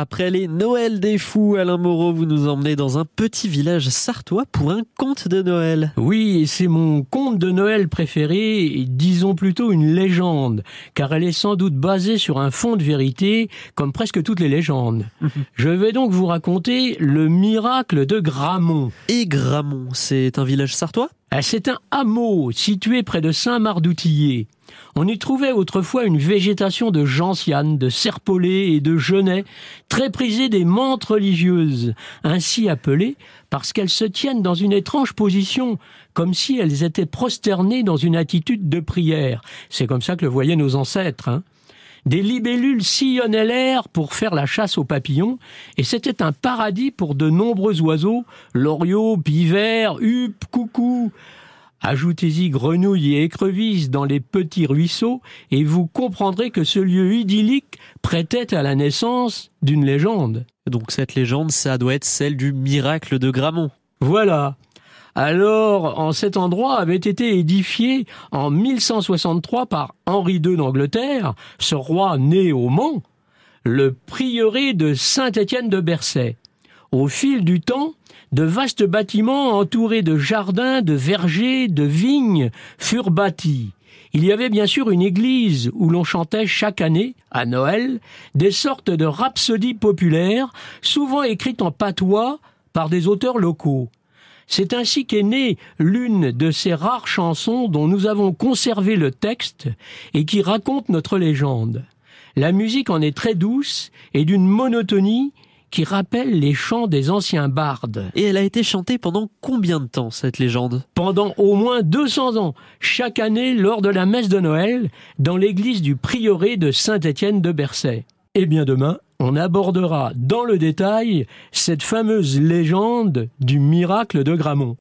Après les Noëls des fous, Alain Moreau, vous nous emmenez dans un petit village sartois pour un conte de Noël. Oui, c'est mon conte de Noël préféré, disons plutôt une légende, car elle est sans doute basée sur un fond de vérité, comme presque toutes les légendes. Je vais donc vous raconter le miracle de Gramont. Et Gramont, c'est un village sartois? Ah, c'est un hameau situé près de Saint-Marc-d'Outillier. On y trouvait autrefois une végétation de gentianes, de serpolets et de genêts, très prisée des menthes religieuses, ainsi appelées parce qu'elles se tiennent dans une étrange position, comme si elles étaient prosternées dans une attitude de prière. C'est comme ça que le voyaient nos ancêtres. Hein. Des libellules sillonnaient l'air pour faire la chasse aux papillons, et c'était un paradis pour de nombreux oiseaux, loriots, pivers, huppes, coucous. Ajoutez-y grenouilles et écrevisses dans les petits ruisseaux, et vous comprendrez que ce lieu idyllique prêtait à la naissance d'une légende. Donc cette légende, ça doit être celle du miracle de Gramont. Voilà. Alors, en cet endroit avait été édifié en 1163 par Henri II d'Angleterre, ce roi né au Mans, le prieuré de Saint-Étienne de Bercey. Au fil du temps, de vastes bâtiments entourés de jardins, de vergers, de vignes furent bâtis. Il y avait bien sûr une église où l'on chantait chaque année, à Noël, des sortes de rhapsodies populaires, souvent écrites en patois par des auteurs locaux. C'est ainsi qu'est née l'une de ces rares chansons dont nous avons conservé le texte et qui raconte notre légende. La musique en est très douce et d'une monotonie qui rappelle les chants des anciens bardes. Et elle a été chantée pendant combien de temps, cette légende? Pendant au moins 200 ans, chaque année lors de la messe de Noël, dans l'église du prieuré de Saint-Étienne de Bercey. Et bien demain, on abordera dans le détail cette fameuse légende du miracle de Gramont.